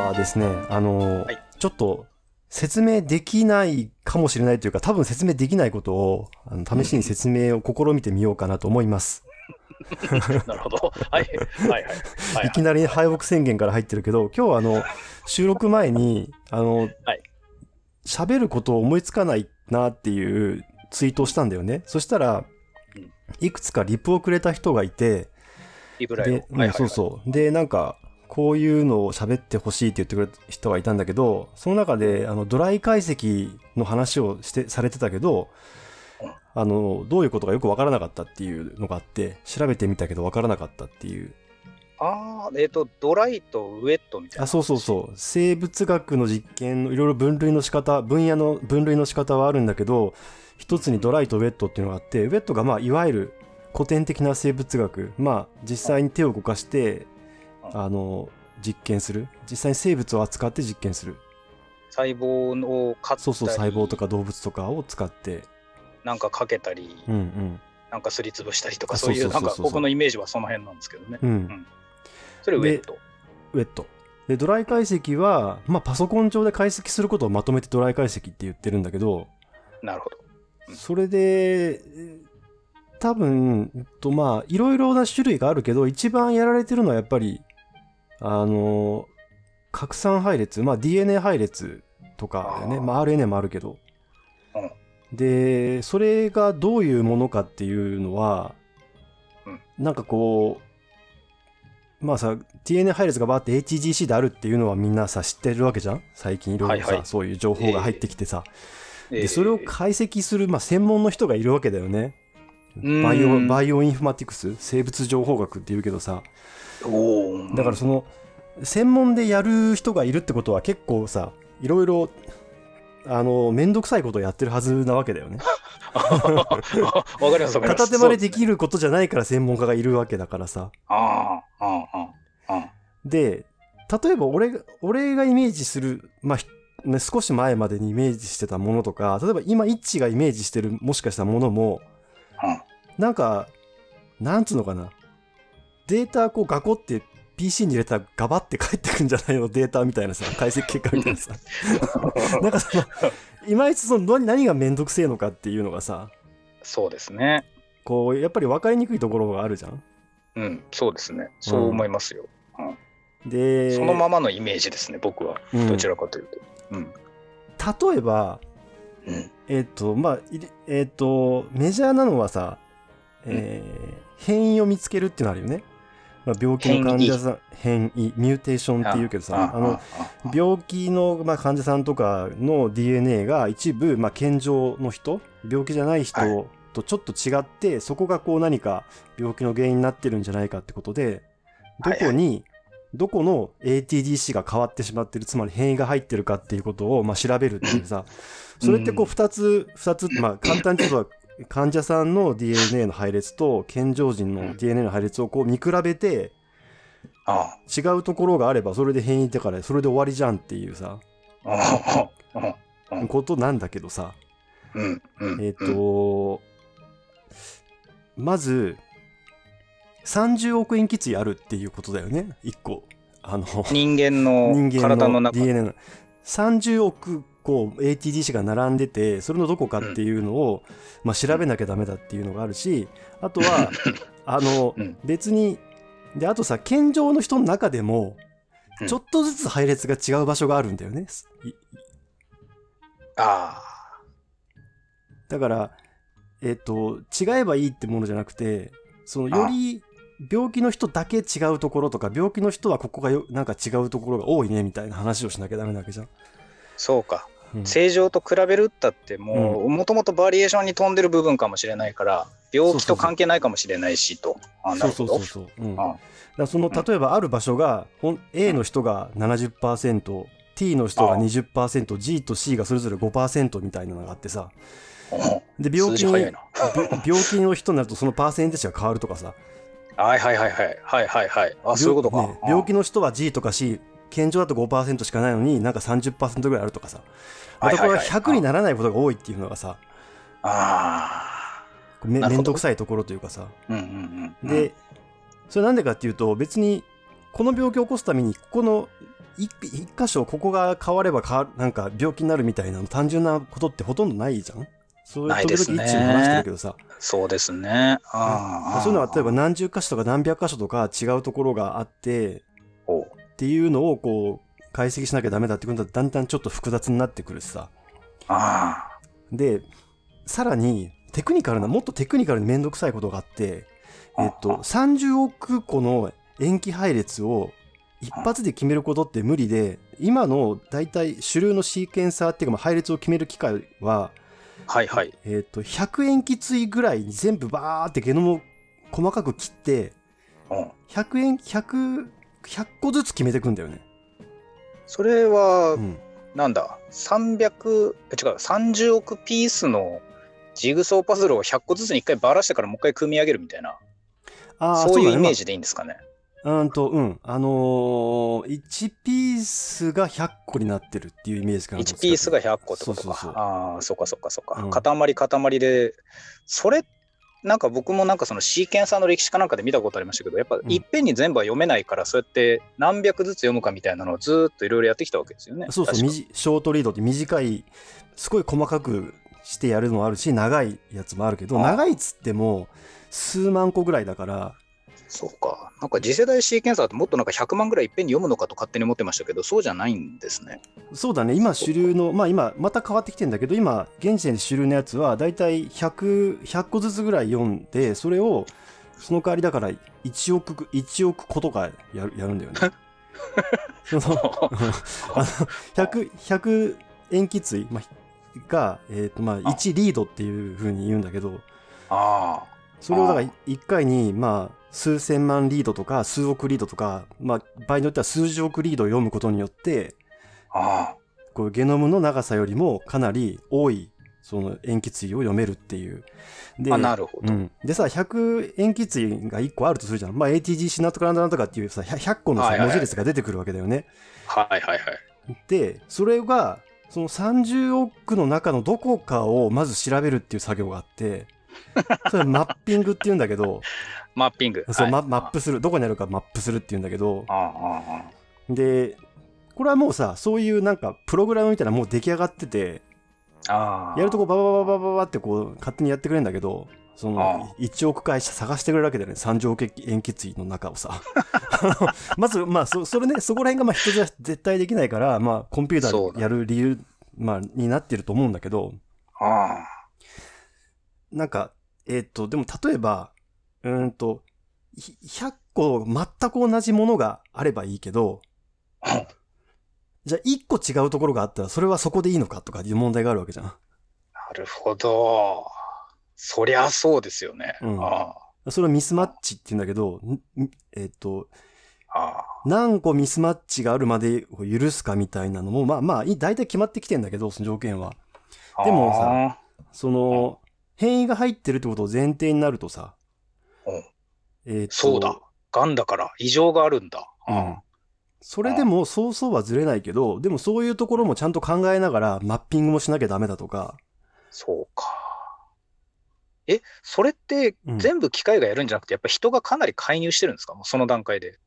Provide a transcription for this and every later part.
はですね、あの、はいちょっと説明できないかもしれないというか、多分説明できないことを、あの試しに説明を試みてみようかなと思います。なるほど。はい。はいはい。はいいきなり敗北宣言から入ってるけど、今日はあの、収録前に、あのはい、喋、ることを思いつかないなっていうツイートをしたんだよね。そしたらうん、いくつかリプをくれた人がいて、リプライをで、はいはいはいそうそう。で、なんか、こういうのを喋ってほしいって言ってくれた人がいたんだけど、その中で、あの、ドライ解析の話をして、されてたけどうん、あの、どういうことかよくわからなかったっていうのがあって、調べてみたけどわからなかったっていう。ああ、えっ、と、ドライとウェットみたいな。あ、そうそうそう。生物学の実験のいろいろ分類の仕方、分野の分類の仕方はあるんだけど、一つにドライとウェットっていうのがあって、ウェットがまあ、いわゆる古典的な生物学、まあ、実際に手を動かして、うんあの、実験する？実際に生物を扱って実験する。細胞を買ったり、そうそう、細胞とか動物とかを使って。なんかかけたり、うんうん。なんかすりつぶしたりとか、あそういう、なんか僕のイメージはその辺なんですけどね。うん。それウェット。ウェット。で、ドライ解析は、まあ、パソコン上で解析することをまとめてドライ解析って言ってるんだけど、なるほど。うんそれで、えー多分、えっとまあ、いろいろな種類があるけど、一番やられてるのはやっぱり、あの、拡散配列、まあ DNA 配列とかだよね。まあ RNA もあるけど。うんで、それがどういうものかっていうのは、うんなんかこう、まあさ、DNA 配列がバーって HGC であるっていうのはみんなさ、知ってるわけじゃん？最近いろいろさ、はいはいそういう情報が入ってきてさ。えーで、それを解析する、まあ、専門の人がいるわけだよね。うんバイオ、バイオインフォマティクス生物情報学って言うけどさ。だからその、専門でやる人がいるってことは結構さ、いろいろ、あの、めんどくさいことをやってるはずなわけだよね。わかります。片手間ででる。きることじゃないから専門家がいるわけだからさ。で、例えば俺が、俺がイメージする、まあ、ひね、少し前までにイメージしてたものとか、例えば今、イッチがイメージしてる、もしかしたものも、うんなんか、なんつうのかな。データこうガコって PC に入れたらガバって返ってくんじゃないの？データみたいなさ、解析結果みたいなさ。なんかその、いまいちその何何がめんどくせえのかっていうのがさ、そうですね。こう、やっぱり分かりにくいところがあるじゃん。うん、そうですね。そう思いますよ。で、そのままのイメージですね、僕は。うんどちらかというと。うん。例えば、うん。えっ、と、まあ、えっ、と、メジャーなのはさ、えー変異を見つけるっていうのあるよね。まあ、病気の患者さん、変異、ミューテーションっていうけどさ、あの、あ病気の、まあ、患者さんとかの DNA が一部、まあ、健常の人、病気じゃない人はとちょっと違って、そこがこう何か病気の原因になってるんじゃないかってことで、どこに、どこの ATDC が変わってしまってる、つまり変異が入ってるかっていうことを、まあ、調べるっていうさ、それってこう二つ、二つ、まあ、簡単に言うと、患者さんの DNA の配列と健常人の DNA の配列をこう見比べて、あ違うところがあればそれで変異だからそれで終わりじゃんっていうさ、ことなんだけどさ、うんうん。えっ、と、まず、30億塩基対あるっていうことだよね、一個。あの、人間の人間の体の中 DNA の。30億個 ATDC が並んでて、それのどこかっていうのを、まあ、調べなきゃダメだっていうのがあるし、あとは、あの、うん。別に、で、あとさ、健常の人の中でもう、ん。ちょっとずつ配列が違う場所があるんだよね。いあだから、えっ、と、違えばいいってものじゃなくて、その、より、病気の人だけ違うところとか、病気の人はここがよなんか違うところが多いねみたいな話をしなきゃダメなわけじゃん。そうか。うん。正常と比べるったってもうもともとバリエーションに富んでる部分かもしれないから病気と関係ないかもしれないしとそうそうそうそう。うん、だその例えばある場所がほん A の人が70%、T の人が 20%G と C がそれぞれ5%みたいなのがあってさ。で病気に病気の人になるとそのパーセンテージが変わるとかさ。はいはいはいはい。はいはいはい。あそういうことか、ね病気の人は G とか C 健常だと5%しかないのになんか30%ぐらいあるとかさ。またこれは100にならないことが多いっていうのがさあめなるほど。めんどくさいところというかさ。あうんうんうん。で、それなんでかっていうと別にこの病気を起こすためにここの一一箇所ここが変われば変わる、なんか病気になるみたいな単純なことってほとんどないじゃん？そういう時々一部話してるけどさ。そうですね。ああ。そういうのは例えば何十箇所とか何百箇所とか違うところがあって、おっていうのをこう、解析しなきゃダメだってことはだんだんちょっと複雑になってくるしさ。あで、さらに、テクニカルな、もっとテクニカルにめんどくさいことがあって、えっと、30億個の塩基配列を一発で決めることって無理で、今の大体主流のシーケンサーっていうか、まあ配列を決める機械は、あ。はいはい。えっと、100塩基対ぐらいに全部バーってゲノムを細かく切って、うん。100円、100、100個ずつ決めていくんだよね。それはう、ん。なんだ、300、え違う、30億ピースのジグソーパズルを100個ずつに一回ばらしてからもう一回組み上げるみたいな、ああ、そういうイメージでいいんですかね？まあうんと、うん。あのー、1ピースが100個になってるっていうイメージかな。1ピースが100個ってことか。そうそうそうああ、そっかそっかそっか。うん塊塊で、それ、なんか僕もなんかそのシーケンサーの歴史かなんかで見たことありましたけど、やっぱん。いっぺんに全部は読めないから、そうやって何百ずつ読むかみたいなのをずーっといろいろやってきたわけですよね。そうそう、ショートリードって短い、すごい細かくしてやるのもあるし、長いやつもあるけど、長いっつっても、数万個ぐらいだから、そうか。なんか次世代シーケンサーってもっとなんか100万ぐらいいっぺんに読むのかと勝手に思ってましたけど、そうじゃないんですね。そうだね、今主流の、まあ今、また変わってきてんだけど、今、現時点で主流のやつは、だいたい100、100個ずつぐらい読んで、それを、その代わりだから、1億、1億個とかやるやるんだよね。そのあの100、100塩基対、まあ、が、えっ、と、まあ、1リードっていう風に言うんだけど、あそれをだから1回に、まあ、数千万リードとか、数億リードとか、まあ、場合によっては数十億リードを読むことによって、あ、あこうゲノムの長さよりもかなり多い、その塩基対を読めるっていう。であ。あ、なるほど。うん、でさ、100塩基対が1個あるとするじゃん。まあ、ATGC なんとかなんとかなんとかっていうさ、100 100個のさ、文字列が出てくるわけだよね。はいはいはい。で、それが、その30億の中のどこかをまず調べるっていう作業があって、それマッピングって言うんだけど、マッピング。そう、はい。ママップする、どこにあるかマップするって言うんだけど、で、これはもうさ、そういうなんか、プログラムみたいなのもう出来上がってて、ああ。やるとこバババババババってこう、勝手にやってくれるんだけど、そあの、1億回探してくれるわけだよね。三億塩基対の中をさ。まず、まあ、そ、それね、そこら辺がまあ人じゃ絶対できないから、まあ、コンピューターでやる理由、まあ、になってると思うんだけど、あ。なんか、えっ、と、でも例えば、うーんと、ひ100個全く同じものがあればいいけど、あ。じゃあ1個違うところがあったら、それはそこでいいのかとかいう問題があるわけじゃん。なるほど。そりゃそうですよね。うんあそれをミスマッチって言うんだけど、えっ、と、あ。あ何個ミスマッチがあるまで許すかみたいなのも、まあまあ、い大体決まってきてんだけど、その条件は。あ。でもさあその、変異が入ってるってことを前提になるとさ、うんえっ、と、そうだ。がんだから異常があるんだ。うん。それでも、そうそうはずれないけど、でもそういうところもちゃんと考えながら、マッピングもしなきゃダメだとか、そうか。え、それってうん全部機械がやるんじゃなくて、やっぱ人がかなり介入してるんですか？もうその段階で。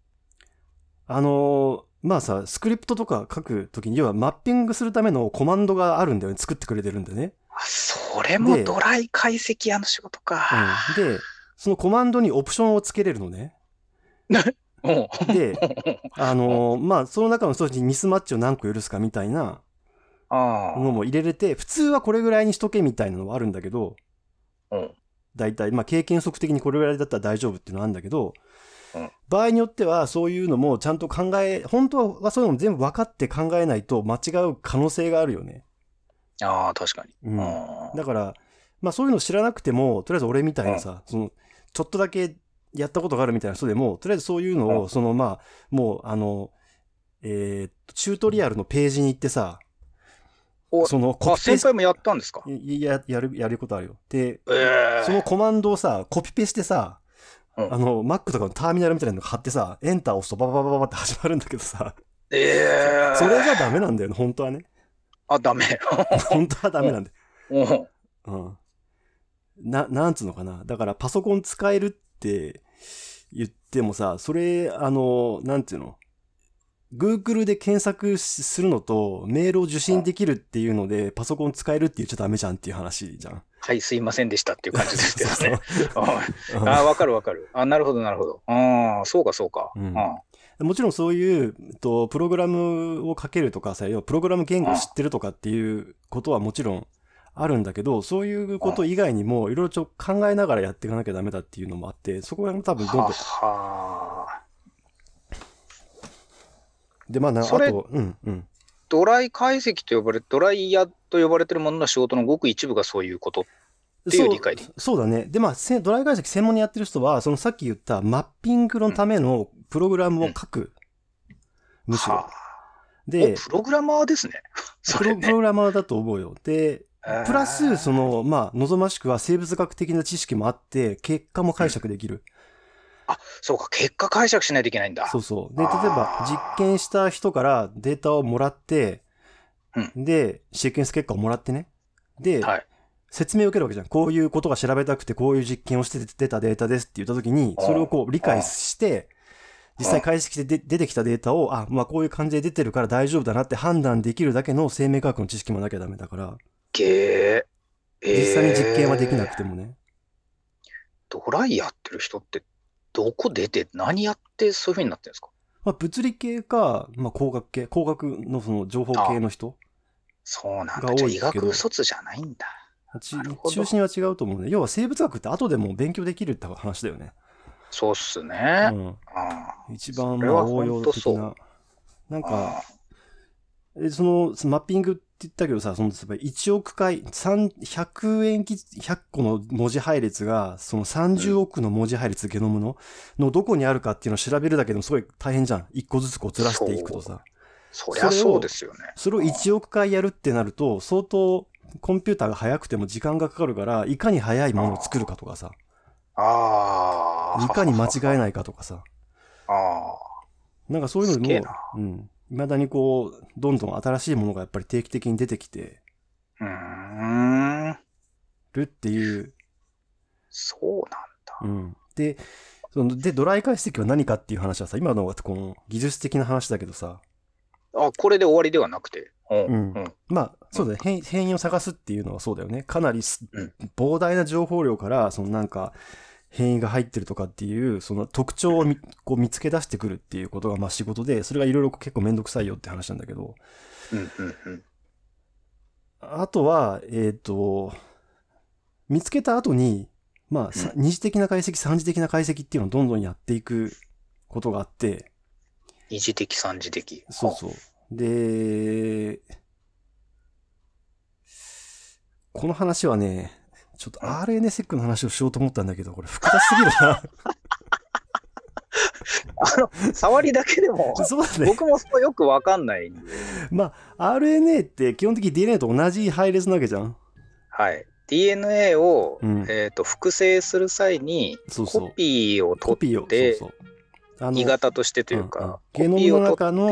あのーまあさ、スクリプトとか書くときに、要はマッピングするためのコマンドがあるんだよね。作ってくれてるんでね。あそれもでドライ解析屋の仕事か。うん。で、そのコマンドにオプションをつけれるのね。うん。で、あのーまあ、その中の一つにミスマッチを何個許すかみたいなあのも入れれて、普通はこれぐらいにしとけみたいなのはあるんだけど、あ。うん。大体、まあ、経験則的にこれぐらいだったら大丈夫っていうのはあるんだけど、うん場合によってはそういうのもちゃんと考え、本当はそういうのも全部分かって考えないと間違う可能性があるよね。ああ、確かに。うん。だから、まあそういうの知らなくても、とりあえず俺みたいなさ、その、ちょっとだけやったことがあるみたいな人でも、とりあえずそういうのを、うんそのまあ、もうあの、えーチュートリアルのページに行ってさ、おそのコあ、ピペ先輩もやったんですか？いや、やる、やることあるよ。で、ええそのコマンドをさ、コピペしてさ、うんあの、Mac とかのターミナルみたいなの貼ってさ、エンター押すとバババババって始まるんだけどさ、ええそれじゃダメなんだよね、本当はね。あ、ダメ。本当はダメなんだよ。うん。うん。な、なんつうのかな。だからパソコン使えるって言ってもさ、それ、あの、なんていうの？Google で検索するのと、メールを受信できるっていうので、パソコン使えるって言っちゃダメじゃんっていう話じゃん。はい、すいませんでしたっていう感じですけどね。ああ、わかるわかる。あなるほど、なるほど。ああ、そうか、そうか。うんあもちろんそういう、えっと、プログラムを書けるとかさ、要はプログラム言語を知ってるとかっていうことはもちろんあるんだけど、そういうこと以外にもいろいろちょっと考えながらやっていかなきゃダメだっていうのもあって、そこが多分どんどんで、まあな、あと、うん、うん。ドライ解析と呼ばれ、ドライヤと呼ばれてるものの仕事のごく一部がそういうこと。っていう理解でそうそうだね。で、まあ、せドライ解析専門にやってる人は、そのさっき言ったマッピングのためのプログラムを書く。むしろ。はあでお、プログラマーですね。プ ロプログラマーだと思うよ。で、プラス、その、まあ、望ましくは生物学的な知識もあって、結果も解釈できる。そうか、結果解釈しないといけないんだ。そうそう。で、例えば実験した人からデータをもらって、うで、シーケンス結果をもらってね。で、はい。説明を受けるわけじゃん。こういうことが調べたくて、こういう実験をして出たデータですって言ったときに、それをこう理解して、実際解析で出てきたデータを、あ、まあこういう感じで出てるから大丈夫だなって判断できるだけの生命科学の知識もなきゃダメだから、げえ。えー実際に実験はできなくてもね。ドライやってる人って、どこ出て、何やってそういう風になってるんですか？まあ物理系か、まあ工学系、工学のその情報系の人そうなんがだ。医学卒じゃないんだ。中心は違うと思うね。要は生物学って後でも勉強できるって話だよね。そうっすうね。ん。あ一番まあ応用的な。なんあか、えそのそのマッピングって言ったけどさ、その例えば1億回、3 100円き100個の文字配列が、その30億の文字配列、ゲノムの、のどこにあるかっていうのを調べるだけでもすごい大変じゃん。1個ずつこうずらしていくとさ。そりゃそうですよね。それを1億回やるってなると、相当コンピューターが速くても時間がかかるから、いかに速いものを作るかとかさ、ああ。いかに間違えい。ないかとかさ、ああ。なんかそういうのにもうん。未だにこう、どんどん新しいものがやっぱり定期的に出てきてうーん。るっていう、そうなんだ。うん。で、そので、ドライ解析は何かっていう話はさ、今のはこの技術的な話だけどさ、あ、これで終わりではなくて？うん。うんうん。まあ、そうだね、変変異を探すっていうのはそうだよね。かなり膨大な情報量から、そのなんか、変異が入ってるとかっていう、その特徴をみこう見つけ出してくるっていうことがまあ仕事で、それがいろいろ結構めんどくさいよって話なんだけど、うん。うん。うん。あとは、えっ、と、見つけた後に、まあ、さ二次的な解析、三次的な解析っていうのをどんどんやっていくことがあって、二次的、三次的。そうそう。で、この話はね、ちょっと RNA セックの話をしようと思ったんだけど、これ複雑すぎるな。あの、触りだけでも、そうだね。僕もそこよくわかんないんで。まあ、RNA って基本的に DNA と同じ配列なわけじゃん。はい。DNA を、うんえっ、と、複製する際に、そうそうコピーを取って、そうそう。あの鋳型としてといううんうんか、ゲノムの中の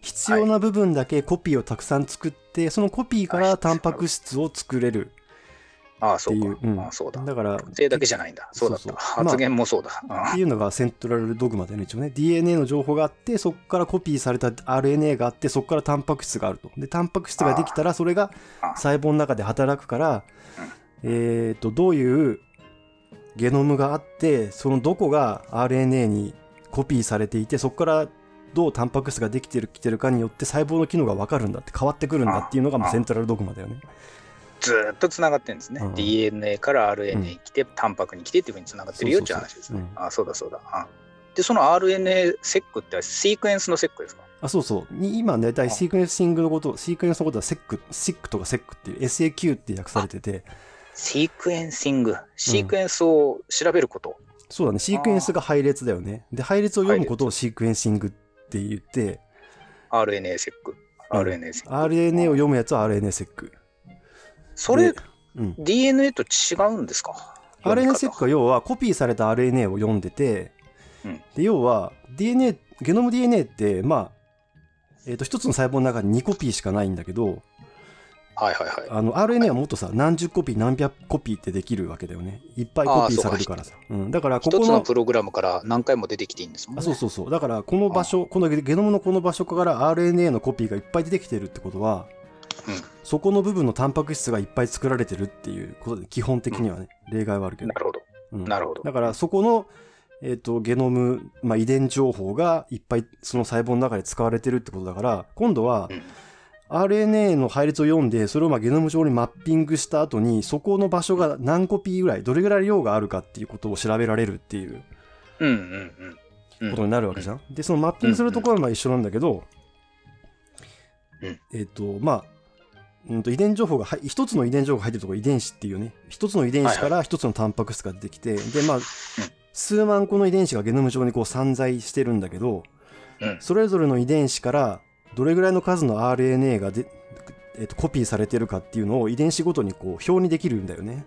必要な部分だけコピーをたくさん作って、そのコピーからタンパク質を作れるああ、ってそうか。いう。うんああそうだ。だから、複製だけじゃないんだ。そうだった。そうそう発言もそうだ。あっていうのがセントラルドグマだよね、一応ね。DNA の情報があって、そこからコピーされた RNA があって、そこからタンパク質があると。で、タンパク質ができたら、それがあ細胞の中で働くから、えっと、どういうゲノムがあって、そのどこが RNA にコピーされていて、そこからどうタンパク質ができてる、きてるかによって細胞の機能がわかるんだって、変わってくるんだっていうのがもセントラルドグマだよね。ずーっとつながってるんですね。うん DNA から RNA に来て、タンパクに来てっていうふうにつながってるよっていう話ですね。あそうだそうだ。あで、その RNA-seq ってシークエンスの seq ですか？あ、そうそう。に今、大体シークエンシングのこと、シークエンスのことはセック、シックとかセックっていう SAQ って訳されてて、シークエンシング。シークエンスを調べること。そうだね、シークエンスが配列だよね。で、配列を読むことをシークエンシングって言って、RNA セック。うん RNA セック。RNA を読むやつは RNA セック。それで、うん。DNA と違うんですか？RNA セックは要はコピーされた RNA を読んでて、うんで要は DNA、ゲノム DNA って、まあ、えっ、と、一つの細胞の中に2コピーしかないんだけど、はいはいはい。あの RNA はもっとさ何十コピー何百コピーってできるわけだよね。いっぱいコピーされるからさ。うん、だからここの一つのプログラムから何回も出てきていいんですもんね。あそうそうそう。だからこの場所このゲゲノムのこの場所から RNA のコピーがいっぱい出てきてるってことは、うん。そこの部分のタンパク質がいっぱい作られてるっていうことで基本的にはね、例外はあるけど。なるほど。うん。なるほど。だからそこの、えー、とゲノム、まあ、遺伝情報がいっぱいその細胞の中で使われてるってことだから今度はうん RNA の配列を読んでそれをまあゲノム上にマッピングした後にそこの場所が何コピーぐらいどれぐらい量があるかっていうことを調べられるっていう。ことになるわけじゃん。でそのマッピングするところはまあ一緒なんだけど、うん。えっ、とまあうんと遺伝情報がはい一つの遺伝情報が入ってるところ遺伝子っていうね。一つの遺伝子から一つのタンパク質が出てきて、でまあ、数万個の遺伝子がゲノム上にこう散在してるんだけどうん。それぞれの遺伝子からどれぐらいの数の RNA がで、えっとコピーされてるかっていうのを遺伝子ごとにこう表にできるんだよね。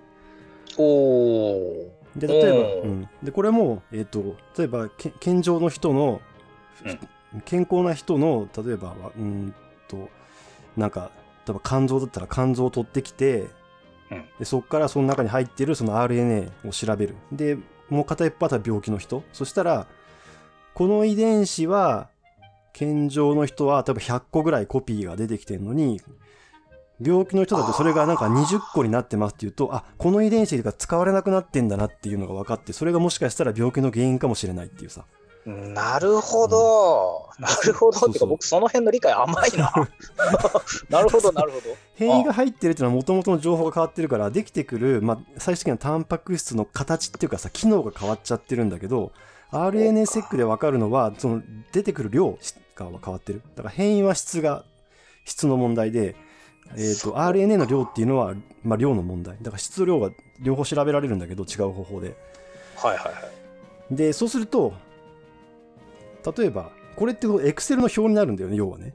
おお。で例えば、うん、でこれも、えっと例えばけ健常の人の、健康な人の例えばわうんとなんか例えば肝臓だったら肝臓を取ってきて、うん。でそこからその中に入ってるその RNA を調べる。でもう片一方は病気の人。そしたらこの遺伝子は健常の人は多分100個ぐらいコピーが出てきてるのに病気の人だとそれがなんか20個になってますっていうとあこの遺伝子が使われなくなってんだなっていうのが分かってそれがもしかしたら病気の原因かもしれないっていうさなるほど。なるほど。そうそうってか僕その辺の理解甘いな。なるほどなるほど。変異が入ってるっていうのはもともとの情報が変わってるからできてくる、まあ、最終的にはタンパク質の形っていうかさ機能が変わっちゃってるんだけど RNA セックで分かるのはその出てくる量が変わってるだから変異は質が質の問題で、えー、と RNA の量っていうのは、まあ、量の問題だから質量が両方調べられるんだけど違う方法ではいはいはい。でそうすると例えばこれってエクセルの表になるんだよね要はね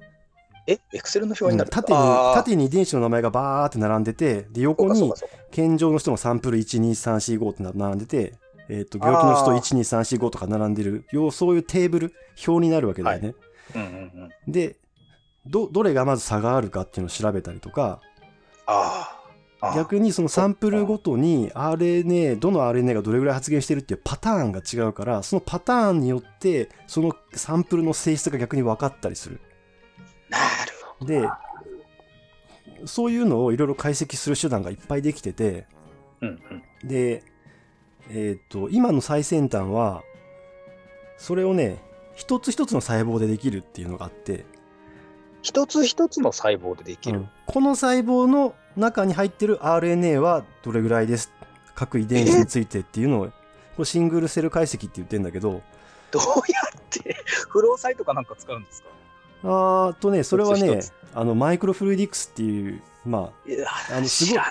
え、エクセルの表になる、縦にあー縦に遺伝子の名前がバーって並んでてで横に健常の人のサンプル12345って並んでて、えー、と病気の人あー12345とか並んでるようそういうテーブル表になるわけだよね。うんうんうん。でどどれがまず差があるかっていうのを調べたりとかあ。逆にそのサンプルごとに RNA どの RNA がどれぐらい発現してるっていうパターンが違うからそのパターンによってそのサンプルの性質が逆に分かったりする。なるほど。でそういうのをいろいろ解析する手段がいっぱいできててうんうん。で、えっ、と、今の最先端は、それをね、一つ一つの細胞でできるっていうのがあって、一つ一つの細胞でできる。うんこの細胞の中に入ってる RNA はどれぐらいです？各遺伝子についてっていうのを、これシングルセル解析って言ってんだけど、どうやって？フローサイトかなんか使うんですか？あーとね、それはねあの、マイクロフルイディクスっていう、まあ、あのすごい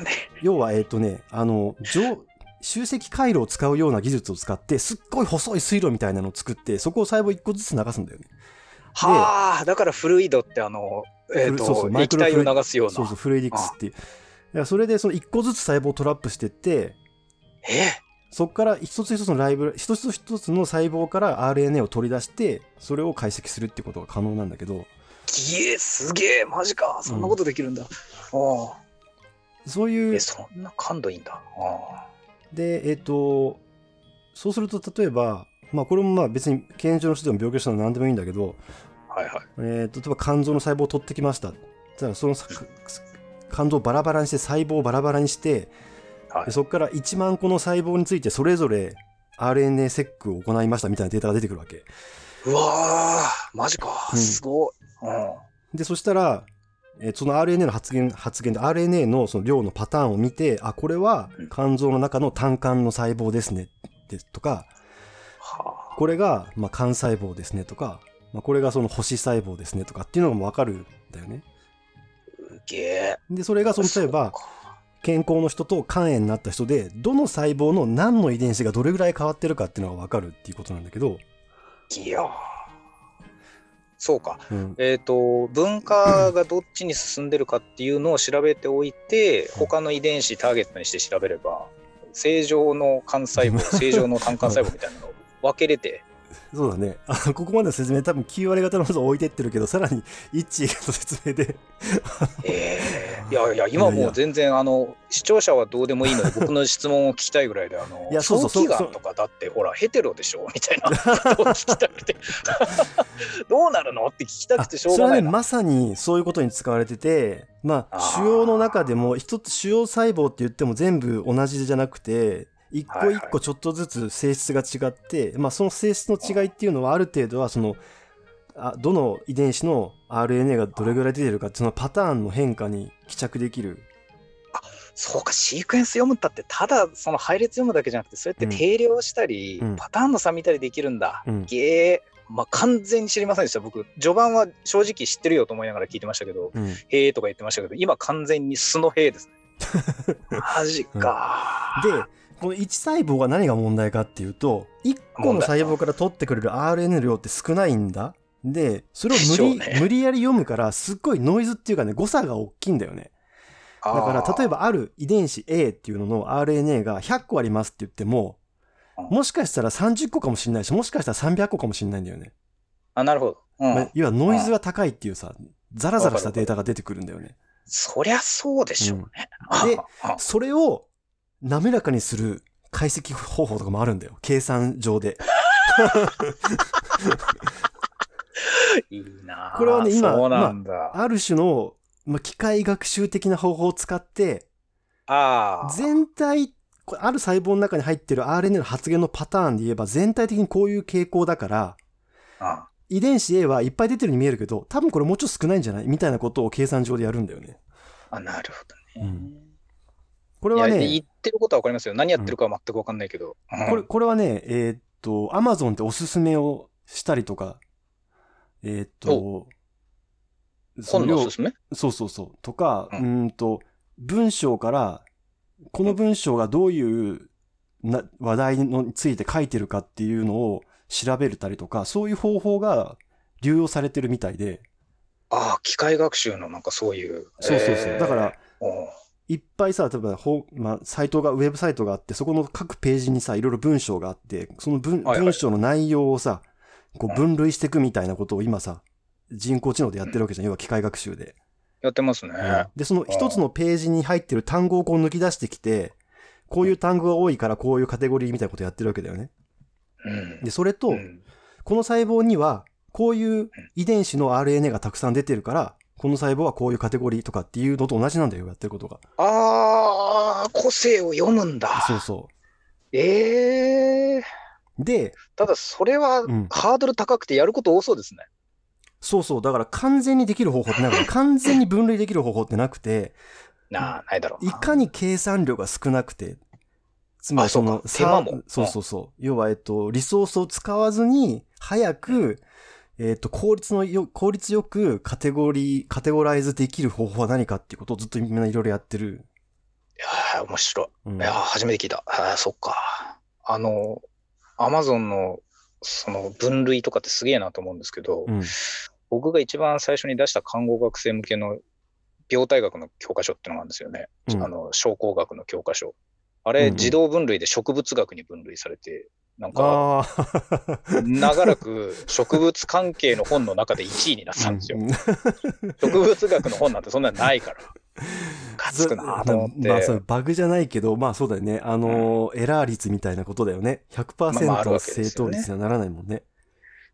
要は、えっ、とね、あの、上集積回路を使うような技術を使って、すっごい細い水路みたいなのを作って、そこを細胞一個ずつ流すんだよね。え。はあ、だからフルイドってあの、えっ、フルそうそうと、液体マイクロフルを流すような。そうそう、フルイディクスっていう。だからそれで、その一個ずつ細胞をトラップしてって、えそこから一つ一つのライブラ、一つ一つの細胞から RNA を取り出して、それを解析するってことが可能なんだけど、きえ、すげえ、マジか。そんなことできるんだ。ああ。え、そういう、そんな感度いいんだ。あで、えっ、と、そうすると、例えば、まあ、これもまあ別に健常の人でも病気の人でも何でもいいんだけど、あ。はいはい。えーと例えば肝臓の細胞を取ってきました。じゃあそのさ肝臓をバラバラにして細胞をバラバラにして、はいでそこから1万個の細胞についてそれぞれ RNA セックを行いましたみたいなデータが出てくるわけ。うわー、マジか。うんすごい。うん。でそしたら、えーその RNA の発現発現で RNA のその量のパターンを見てあこれは肝臓の中の単管の細胞ですねですとかはあ。これがまあ肝細胞ですねとか、まあ、これがその星細胞ですねとかっていうのがもう分かるんだよね。でそれがその例えば健康の人と肝炎になった人でどの細胞の何の遺伝子がどれぐらい変わってるかっていうのが分かるっていうことなんだけど、いやー。そうか。うん、えっ、と、文化がどっちに進んでるかっていうのを調べておいて、他の遺伝子ターゲットにして調べれば、正常の肝細胞、正常の単幹細胞みたいなのを分けれて、そうだね。あここまでの説明多分9割方のことを置いてってるけど、さらに一致の説明で。ええ いやいや、今もう全然、あの、視聴者はどうでもいいので、僕の質問を聞きたいぐらいで、あの、いやそうそうそうとかだって、ほら、ヘテロでしょ？みたいな。ことを聞きたくて、どうなるの？って聞きたくてしょうそれはね、がないな。まさにそういうことに使われてて、まあ、腫瘍の中でも、一つ腫瘍細胞って言っても全部同じじゃなくて、一個一個ちょっとずつ性質が違って、まあ、その性質の違いっていうのはある程度は、その、あどの遺伝子の RNA がどれぐらい出てるかっていうそのパターンの変化に帰着できる。そうか、シークエンス読むったって、ただその配列読むだけじゃなくて、そうやって定量したり、うんパターンの差見たりできるんだ。うんげえ。まあ、完全に知りませんでした。僕、序盤は正直知ってるよと思いながら聞いてましたけど、うん。へえとか言ってましたけど、今完全に素のへえですね。マジか。で、この1細胞が何が問題かっていうと、1個の細胞から取ってくれる RNA の量って少ないんだ。で、それを無理,、ね無理やり読むから、すっごいノイズっていうかね、誤差が大きいんだよね。だから、例えばある遺伝子 A っていうのの RNA が100個ありますって言っても、うんもしかしたら30個かもしれないし、もしかしたら300個かもしれないんだよね。あ、なるほど。うん。まあ要はノイズが高いっていうさ、ザラザラしたデータが出てくるんだよね。そりゃそうでしょうね。でああそれを滑らかにする解析方法とかもあるんだよ。計算上で。いいなあこれはね今そうなんだ。ある種の、まあ、機械学習的な方法を使って、ああ。全体、ある細胞の中に入ってる RNA の発現のパターンで言えば全体的にこういう傾向だから、あ遺伝子 A はいっぱい出てるように見えるけど、多分これもうちょっと少ないんじゃない？みたいなことを計算上でやるんだよね。あ、なるほどね。これはねってることはわかりますよ。何やってるかは全くわかんないけど。うんこれ、これはね、えーっと、Amazon っておすすめをしたりとか、えーっと、本のおすすめ？そうそうそう。とか、ううーんと、文章から、この文章がどういうな話題のについて書いてるかっていうのを調べるたりとか、そういう方法が流用されてるみたいで、ああ、機械学習のなんかそういう。そうそうそう。えーだから、、いっぱいさ、例えば、ほまあ、サイトが、ウェブサイトがあって、そこの各ページにさ、いろいろ文章があって、その文,、はいはい文章の内容をさ、こううん分類していくみたいなことを今さ、人工知能でやってるわけじゃん。要は機械学習で。やってますね。で、その一つのページに入ってる単語をこう抜き出してきて、こういう単語が多いからこういうカテゴリーみたいなことやってるわけだよね。うん。で、それと、うんこの細胞には、こういう遺伝子の RNA がたくさん出てるから、この細胞はこういうカテゴリーとかっていうのと同じなんだよ、やってることが。ああ、個性を読むんだ。そうそええう。で、ただそれはうんハードル高くてやること多そうですね。そうそう。だから完全にできる方法ってなくて、完全に分類できる方法ってなくて、なあ、ないだろうな。いかに計算量が少なくて、つまりあそそう手間もさそうそうそう。要は、えっと、リソースを使わずに、早く、えっと、効率のよ、効率よくカテゴリー、カテゴライズできる方法は何かっていうことをずっとみんないろいろやってる。いやー面白い。うんいやー初めて聞いた。あーそっか。あの、アマゾンのその分類とかってすげえなと思うんですけど、うん。僕が一番最初に出した看護学生向けの病態学の教科書っていうのがあるんですよね。うんあの、症候学の教科書。あれ、自動分類で植物学に分類されて、なんか、ああ。長らく植物関係の本の中で1位になったんですよう。ん 植物学の本なんてそんなのないから。かつくなと思って。まあ、それバグじゃないけど、まあそうだよね。あのーエラー率みたいなことだよね。100%まああるわけで正すよね答率にはならないもんね。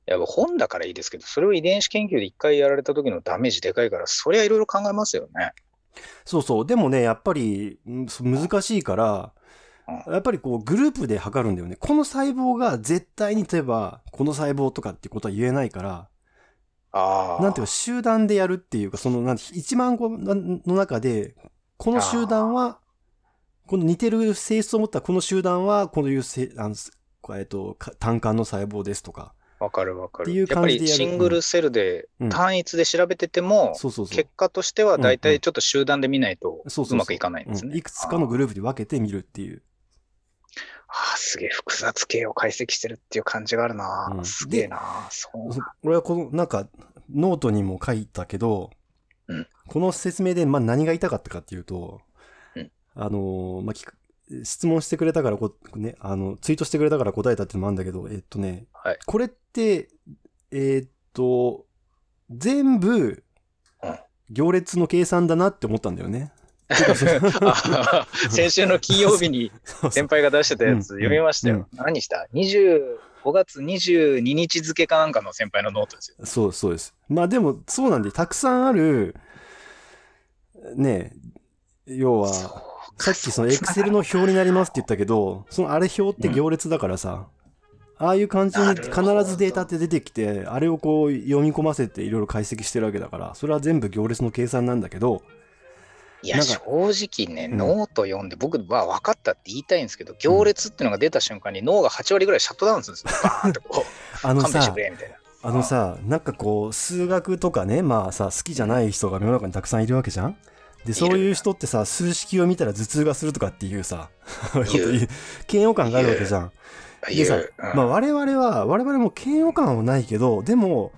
いや本だからいいですけど、それを遺伝子研究で一回やられた時のダメージでかいから、そりゃいろいろ考えますよね。そうそう。でもね、やっぱり、ん難しいから、やっぱりこうグループで測るんだよね。この細胞が絶対に例えば、この細胞とかっていうことは言えないから。なんていうか集団でやるっていうか、そのなんて1万個の中で、この集団は、この似てる性質を持ったこの集団は、こういうせあの、えっと、か単管の細胞ですとか。わかるわかる。っていうやっぱ感じでやるりシングルセルでうん単一で調べてても、結。果としては大体ちょっと集団で見ないとそうまくいかないんですね。うんいくつかのグループで分けてみるっていう。すげえ複雑系を解析してるっていう感じがあるな。うんすげえな。そう。俺はこの、なんか、ノートにも書いたけど、うんこの説明で、まあ、何が言いたかったかっていうと、うんあのーまあき、質問してくれたからこ、ね、あの、ツイートしてくれたから答えたっていうのもあるんだけど、えっとね、はいこれって、えっと、全部うん、行列の計算だなって思ったんだよね。先週の金曜日に先輩が出してたやつうん読みましたよ。何した ?25 月22日付かなんかの先輩のノートですよ。そう、そうです。まあでも、そうなんで、たくさんある、ねえ、要は、さっきそのエクセルの表になりますって言ったけど、そのあれ表って行列だからさ、ああいう感じにな必ずデータって出てきて、あれをこう読み込ませていろいろ解析してるわけだから、それは全部行列の計算なんだけど、いや、正直ね、うん。ノート読んで、僕は分かったって言いたいんですけど、行列っていうのが出た瞬間に脳が8割ぐらいシャットダウンするんですよ。バーンってこう、あのさ勘弁してく、れみたいな。あのさ、なんかこう、数学とかね、まあさ、好きじゃない人が世の中にたくさんいるわけじゃん？で、そういう人ってさ、数式を見たら頭痛がするとかっていうさ、嫌悪感があるわけじゃん。でさまあ我々は、我々も嫌悪感はないけど、でも、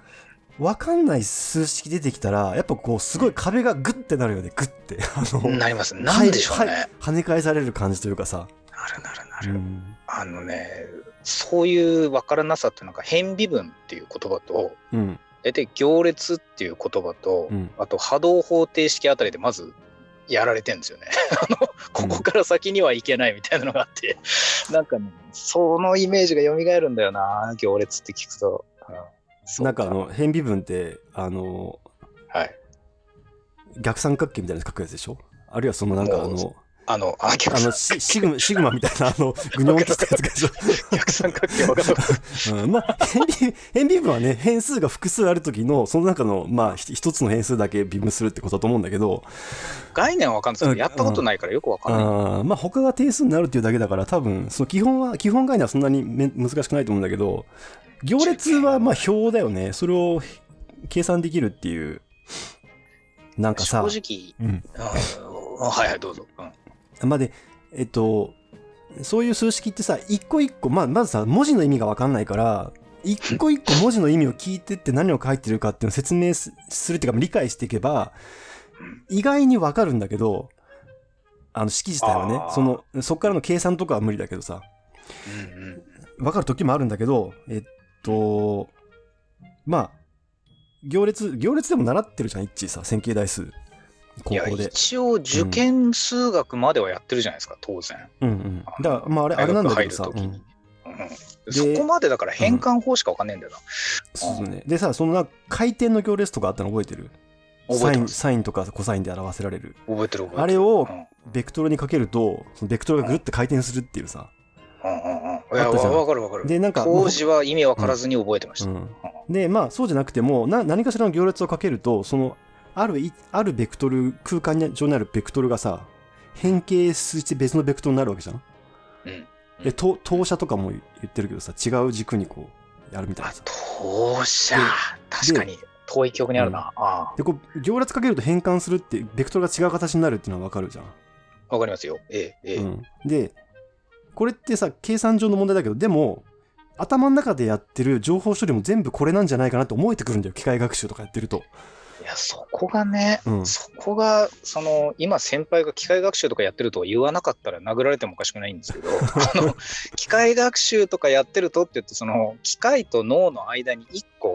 わかんない数式出てきたら、やっぱこう、すごい壁がグッてなるよね、グッて。あの、なります。なんでしょうね。はい跳ね返される感じというかさ。なるなるなる。うん。あのね、そういう分からなさっていうのが、変微分っていう言葉と、うん。大体行列っていう言葉と、うんあと波動方程式あたりでまずやられてるんですよね。あのここから先にはいけないみたいなのがあって、なんかね、そのイメージが蘇るんだよな、行列って聞くと。うんなんかあの、変微分って、あの、はい。逆三角形みたいなの書くやつでしょ？あるいはそのなんかあの、あの、あ、逆あの、三シシグマ、シグマみたいな、あの、ぐにょんとしたやつでしょ。逆三角形分かった。うん、まあ、変微、変微分はね、変数が複数あるときの、その中の、まあ、ひ一つの変数だけ微分するってことだと思うんだけど、概念は分かんないですけど、うんやったことないからよく分かんない。あーまあ、他が定数になるっていうだけだから、多分、その基本は、基本概念はそんなにめ難しくないと思うんだけど、行列は、まあ、表だよね。それを計算できるっていう。なんかさ、正直、うん。うんはいはい、どうぞ。うんまあ、で、えっと、そういう数式ってさ、一個一個、まあ、まずさ、文字の意味がわかんないから、一個一個文字の意味を聞いてって何を書いてるかっていうのを説明すするっていうか、理解していけば、意外にわかるんだけど、あの、式自体はねその、そっからの計算とかは無理だけどさ、わかる時もあるんだけど、えっと、まあ、行列、行列でも習ってるじゃん、一致さ、線形代数。高校で。一応受験数学まではやってるじゃないですか、当然。うんうん。だから、まあ、あれ、あれなんだけどさ、うんうんそこまでだから変換法しか分かんねえんだよな。そうそうね。でさ、そのな回転の行列とかあったの覚えてる？サイン。サインとかコサインで表せられる。覚えてる覚えてる。あれをうんベクトルにかけると、そのベクトルがぐるって回転するっていうさ。うんうんうん。いや、あったじゃんわかるわかる。で、なんか、当時は意味分からずに覚えてました。うん。で、まあ、そうじゃなくても、な何かしらの行列をかけると、その、あるい、あるベクトル、空間上にあるベクトルがさ、変形して別のベクトルになるわけじゃん？うんで、と投射とかも言ってるけどさ、違う軸にこう、やるみたいなあさ。当社確かに遠い記憶にあるな。あで、こう、行列かけると変換するって、ベクトルが違う形になるっていうのはわかるじゃん。あわかりますよ。ええ、ええ。うん、でこれってさ計算上の問題だけどでも頭の中でやってる情報処理も全部これなんじゃないかなって思えてくるんだよ機械学習とかやってると。いや、そこがね、うん。そこが、その、今先輩が機械学習とかやってるとは言わなかったら殴られてもおかしくないんですけど、あの、機械学習とかやってるとって言って、その、機械と脳の間に一個、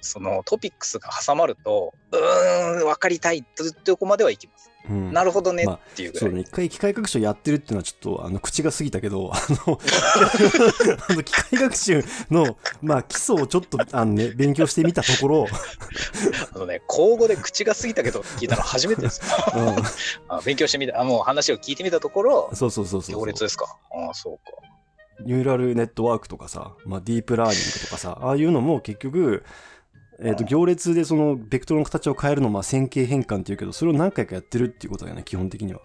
そのトピックスが挟まると、うーん、分かりたいってとこまではいきます。うんなるほどねまあっていうぐらい。そうね一回機械学習やってるっていうのはちょっとあの口が過ぎたけどあの あの機械学習の、まあ、基礎をちょっとあの、ね、勉強してみたところ、あのね、口語で口が過ぎたけど聞いたの初めてですよ。う あ勉強してみた、あもう話を聞いてみたところん、、そうそうそうそう行列ですか？ああ、そうか。ニューラルネットワークとかさ、まあ、ディープラーニングとかさ、ああいうのも結局、えっ、と、うん行列でそのベクトルの形を変えるのをまあ線形変換っていうけど、それを何回かやってるっていうことだよね、基本的には。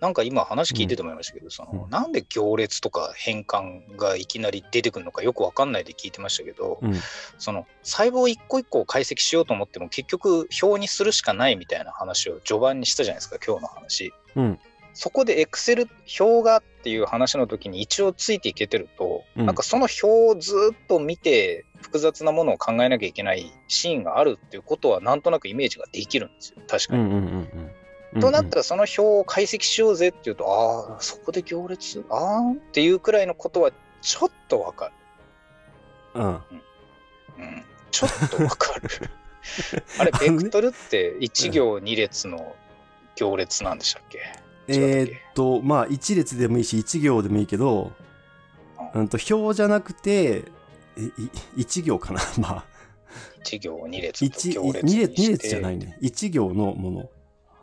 なんか今話聞いてて思いましたけど、そのうんなんで行列とか変換がいきなり出てくるのかよくわかんないで聞いてましたけど、うん。その細胞一個一個を解析しようと思っても結局表にするしかないみたいな話を序盤にしたじゃないですか今日の話。うん。そこでエクセル表がっていう話の時に一応ついていけてると、うんなんかその表をずっと見て複雑なものを考えなきゃいけないシーンがあるっていうことはなんとなくイメージができるんですよ確かに。うんうんうんとなったらその表を解析しようぜっていうと、ああ、そこで行列、ああっていうくらいのことはちょっとわかる。うん。うん。ちょっとわかる。あれ、ベクトルって1行2列の行列なんでしたっけ？えーっと、まあ、一列でもいいし、一行でもいいけど、うんと、表じゃなくて、えい一行かな？まあ、1行2列と一、行列二列、二列じゃないね。一行のもの。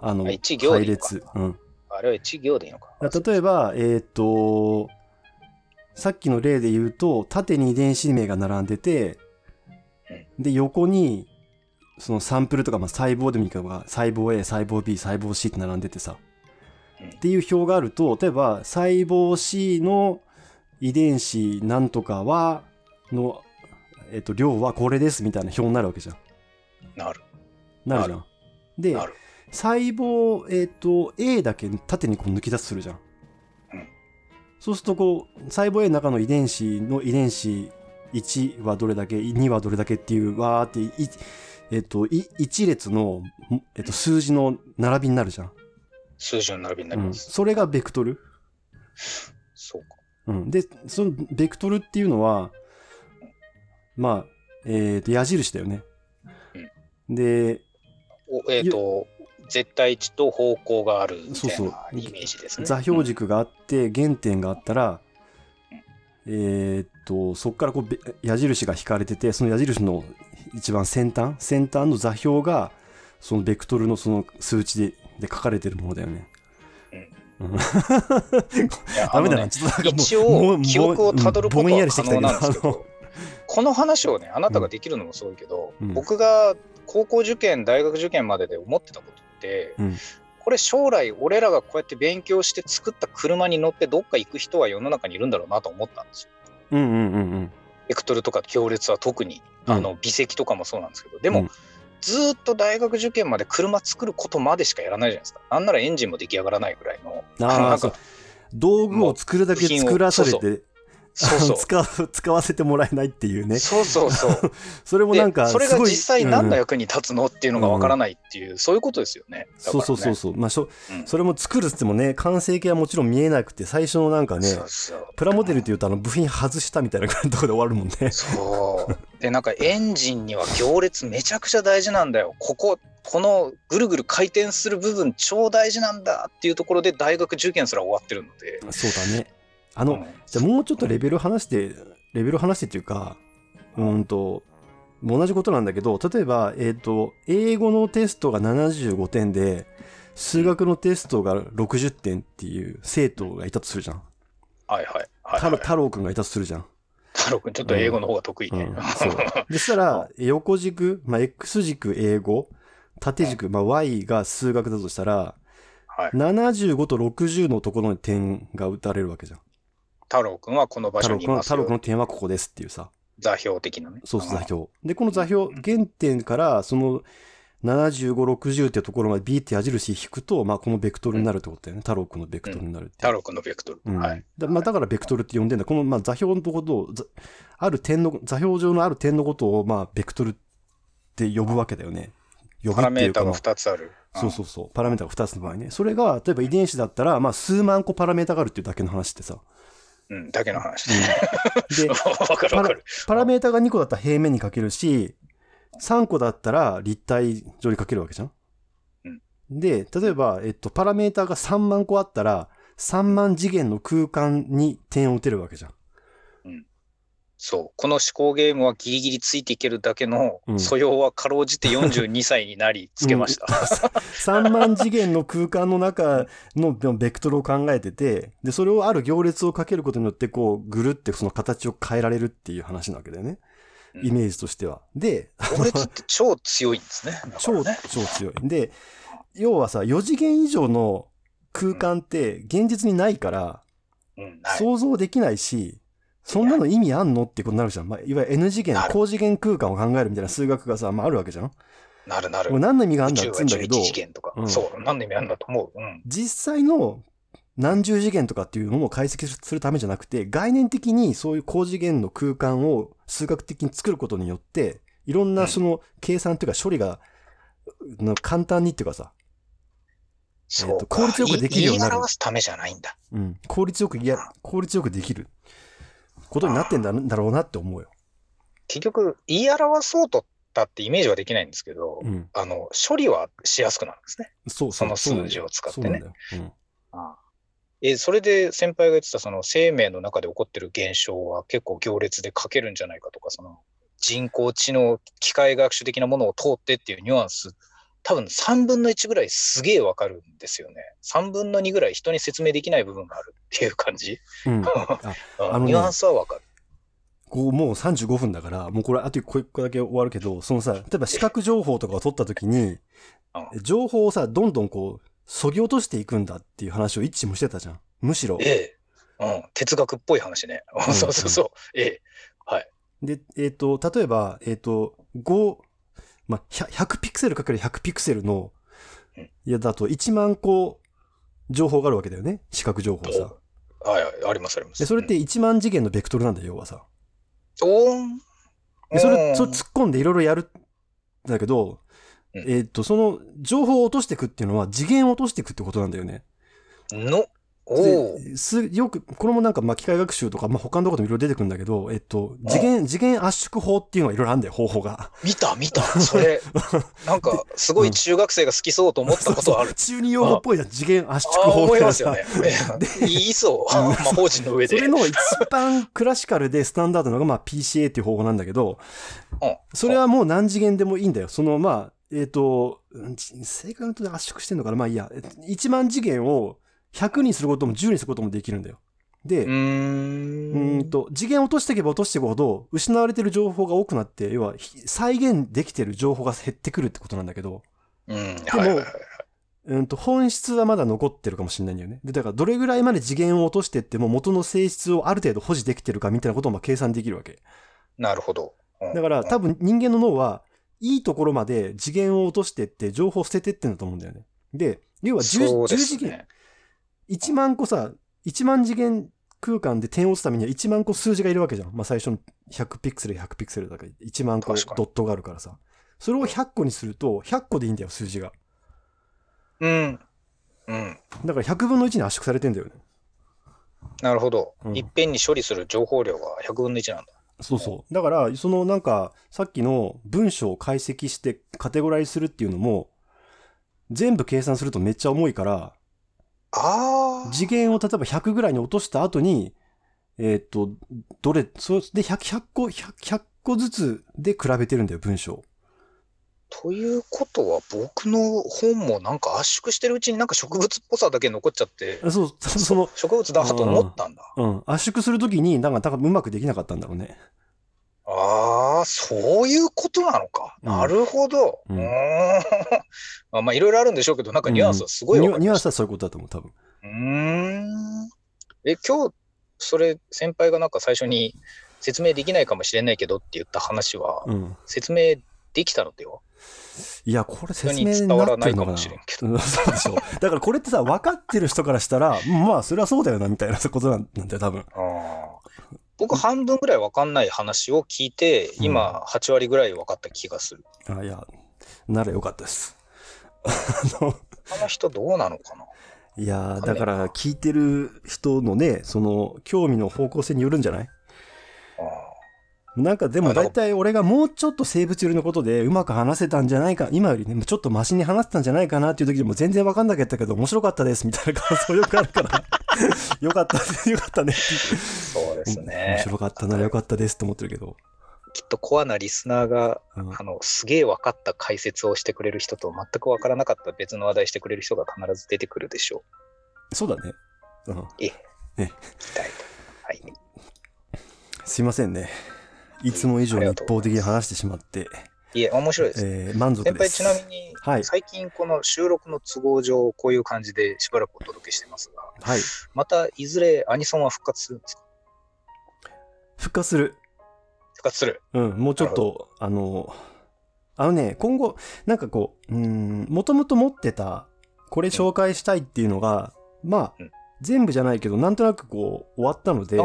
あの、あ一行配列。うん。あれは1行でいいのか。だ例えば、えーっと、さっきの例で言うと、縦に遺伝子名が並んでて、で、横に、そのサンプルとか、まあ、細胞でもいいから、細胞 A、細胞 B、細胞 C って並んでてさ、うんっていう表があると、例えば、細胞 C の遺伝子なんとかは、の、えっと、量はこれですみたいな表になるわけじゃん。なる。なるじゃん。で。細胞、えっ、と、A だけ縦にこう抜き出すするじゃん。うんそうすると、こう、細胞 A の中の遺伝子の遺伝子1はどれだけ、2はどれだけっていう、わーって、いえっ、と、い一列の、えっ、と、数字の並びになるじゃん。数字の並びになりうん。ます。それがベクトル？そうか。うん。で、そのベクトルっていうのは、まあ、えっ、と、矢印だよね。で、おえっ、と、絶対値と方向があるみたいそうなそうイメージですね。座標軸があって、原点があったら、えーっと、そこからこうべ矢印が引かれてて、その矢印の一番先端、先端の座標が、そのベクトルのその数値でで書かれてるものだよね。ダメだな、ちょっとなんかもう一応記憶をたどることは可能なんですけど、この話をね、あなたができるのもすごいけど、うん。僕が高校受験、大学受験までで思ってたことって、うん。これ将来俺らがこうやって勉強して作った車に乗ってどっか行く人は世の中にいるんだろうなと思ったんですよ。うんうんうんうん。ベクトルとか行列は特に、うん。あの微積とかもそうなんですけど、でも、うんずーっと大学受験まで車作ることまでしかやらないじゃないですか。なんならエンジンも出来上がらないぐらいの。あなあ、んか。道具を作るだけ作らされて、そうそう。使う、使わせてもらえないっていうね。そうそうそう。それもなんか、でそれが実際何のうん役に立つのっていうのがわからないっていう、そういうことですよね。だそうそうそうそう。まあ、しょうんそれも作るっつってもね、完成形はもちろん見えなくて、最初のなんかね、そうそうプラモデルっていうとあの部品外したみたいなところで終わるもんね。そう。で、なんかエンジンには行列めちゃくちゃ大事なんだよ。ここ、このぐるぐる回転する部分超大事なんだっていうところで大学受験すら終わってるので。そうだね。あの、うんじゃあもうちょっとレベル話して、レベル話してっていうか、うーんと、同じことなんだけど、例えば、えっ、と、英語のテストが75点で、数学のテストが60点っていう生徒がいたとするじゃん。はいはい。はい、太郎はい。太郎くんがいたとするじゃん。太郎くん、ちょっと英語の方が得意ね。うんそう。でしたら、横軸、まあ、X 軸英語、縦軸、まあ、Y が数学だとしたら、はい。75と60のところに点が打たれるわけじゃん。太郎くんはこの場所にいますよ。太郎くんの点はここですっていうさ。座標的なね。そうそう、座標。で、この座標、原点から、その、75、60っていうところまで B って矢印引くと、まあ、このベクトルになるってことだよね。太郎くんのベクトルになるっていう。太郎くんのベクトル。うんはい。だまあ、だからベクトルって呼んでんだ。この、まあ、座標のところを、ざある点の、座標上のある点のことを、まあ、ベクトルって呼ぶわけだよね。呼ぶパラっていうか、メータがまあ2つある。そうそうそう。パラメータが2つの場合ね。それが、例えば遺伝子だったら、まあ、数万個パラメータがあるっていうだけの話ってさ。うん。うん、だけの話。で、わかるわかる。パラメータが2個だったら平面に書けるし、3個だったら立体上に書けるわけじゃん？うんで、例えば、えっと、パラメータが3万個あったら、3万次元の空間に点を打てるわけじゃん。そう。この思考ゲームはギリギリついていけるだけのうん素養はかろうじて42歳になり つけました。3万次元の空間の中のベクトルを考えてて、で、それをある行列をかけることによって、こう、ぐるってその形を変えられるっていう話なわけだよね。うんイメージとしては。で、行列って超強いんですね。だから超、ね。超強い。で、要はさ、4次元以上の空間って現実にないから。想像できないし、そんなの意味あんのってことになるじゃん。まあ、いわゆる N 次元高次元空間を考えるみたいな数学がさ、まああるわけじゃん。なるなる。何の意味があ宇んだっ宙は11つうんだけど、次元とか。うんそう。何の意味あるんだと思う。うん。実際の何十次元とかっていうのを解析するためじゃなくて、概念的にそういう高次元の空間を数学的に作ることによって、いろんなその計算というか処理が、の簡単にっていうかさ、そうか効率よくできるようになる言い表すためじゃないんだ。うん、効率よく、いや、効率よくできることになってんだだろうなって思うよ。結局、言い表そうとったってイメージはできないんですけど、うん。あの、処理はしやすくなるんですね。そうその数字を使ってね。え、それで先輩が言ってたその生命の中で起こってる現象は結構行列で書けるんじゃないかとか、その人工知能、機械学習的なものを通ってっていうニュアンス、多分3分の1ぐらいすげえわかるんですよね。3分の2ぐらい人に説明できない部分があるっていう感じ。うん。うんあのねニュアンスはわかる。こうもう35分だから、もうこれあと1個だけ終わるけど、そのさ、例えば視覚情報とかを取った時に、情報をさ、どんどんこう、そぎ落としていくんだっていう話を一致もしてたじゃん。むしろ。ええ。うん。哲学っぽい話ね。うん そうそうそう。ええ。はい。で、えっ、と、例えば、えっ、と、5、まあ、100, 100ピクセルかける100ピクセルのうん、いや、だと1万個情報があるわけだよね。視覚情報さ。はいはい。ありますあります。で、それって1万次元のベクトルなんだよ、要はさ。おーん。で、それ、それ突っ込んでいろいろやるんだけど、うんえっ、と、その情報を落としていくっていうのは次元を落としていくってことなんだよね。の、すよく、これもなんか、まあ、機械学習とか、まあ、他のところでもいろいろ出てくるんだけど、えっと、次元、次元圧縮法っていうのがいろいろあるんだよ、方法が。見た見た。それ、なんか、すごい中学生が好きそうと思ったことはある。中二用語っぽいじゃん、次元圧縮法思いってさますよね。言いそう。魔法陣の上で。それの一番クラシカルでスタンダードなのが、まあ、PCA っていう方法なんだけどうん、それはもう何次元でもいいんだよ。その、まあ、えっ、と、うん正確に圧縮してんのかなまあいいや。1万次元を100にすることも10にすることもできるんだよ。で、うんと、次元を落としていけば落としていくほど、失われてる情報が多くなって、要は、ひ再現できてる情報が減ってくるってことなんだけど、うん。はいもはいはい。うんと、本質はまだ残ってるかもしれないんだよね。で、だから、どれぐらいまで次元を落としてっても、元の性質をある程度保持できてるかみたいなことをまあ計算できるわけ。なるほど。うんだから、多分人間の脳は、いいところまで次元を落としてって、情報を捨ててってんだと思うんだよね。で、要は 10, そうで10次元。1万個さ、1万次元空間で点を打つためには1万個数字がいるわけじゃん。まあ最初の100ピクセル100ピクセルだから1万個ドットがあるからさ。それを100個にすると100個でいいんだよ、数字が。うん。うん。だから100分の1に圧縮されてんだよね。なるほどう。んいっぺんに処理する情報量が100分の1なんだ。そうそう。だから、そのなんか、さっきの文章を解析してカテゴライズするっていうのも、全部計算するとめっちゃ重いから。次元を例えば100ぐらいに落とした後に、えーっと、どれ、そで100、100個、100, 100個ずつで比べてるんだよ、文章。ということは、僕の本もなんか圧縮してるうちになんか植物っぽさだけ残っちゃって、あそう、そその、植物だと思ったんだ。うん、圧縮するときに、なんか多分うまくできなかったんだろうね。ああ、そういうことなのか。うんなるほど。ううん。まあまあ、いろいろあるんでしょうけど、なんかニュアンスはすごいわ。ニュニュアンスはそういうことだと思う、多分。うーん。え、今日、それ、先輩がなんか最初に説明できないかもしれないけどって言った話は、うん。説明できたのではいや、これ説明に伝わらなってるのかなないかもしれんけど。う んそうでしょ。だからこれってさ、分かってる人からしたら、うんまあ、それはそうだよな、みたいなことなんだよ、多分。あー僕、半分ぐらい分かんない話を聞いて、今、8割ぐらい分かった気がする。あいや、ならよかったです。あの、あの人どうなのかな？いやだから聞いてる人のね、その、興味の方向性によるんじゃない？あなんかでも大体俺がもうちょっと生物寄りのことでうまく話せたんじゃないか、今よりね、ちょっとマシに話せたんじゃないかなっていう時でも全然わかんなかったけど面白かったですみたいな感想よくあるから、よかった、よかったねそうです面ね。白かったならよかったですと思ってるけど。きっとコアなリスナーが、うんあの、すげえ分かった解説をしてくれる人と全く分からなかった別の話題してくれる人が必ず出てくるでしょそうだね。うん。う。ええ。ね。はい。すいませんね。いつも以上に一方的に話してしまって、いえ、面白いです。えー満足先輩、です。ちなみに、はい最近この収録の都合上、こういう感じでしばらくお届けしてますが、はい。またいずれアニソンは復活するんですか？復活する。復活する。うん、もうちょっと、あの、あのね、今後、なんかこう、うん、もともと持ってた、これ紹介したいっていうのが、まあ、うん全部じゃないけど、なんとなくこう、終わったので、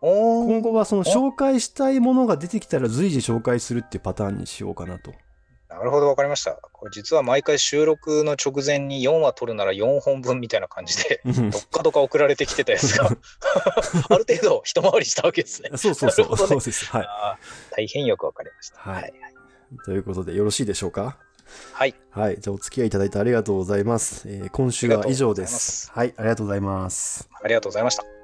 今後はその紹介したいものが出てきたら随時紹介するっていうパターンにしようかなと。ななるほど、わかりました。これ実は毎回収録の直前に4話撮るなら4本分みたいな感じで、うんどっかどっか送られてきてたやつが、ある程度一回りしたわけですね。そうそうそう。ねそうです。はい。大変よくわかりました。はいということで、よろしいでしょうか？はい。はい。じゃあ、お付き合いいただいてありがとうございます。えー今週は以上です。はい。ありがとうございます。ありがとうございました。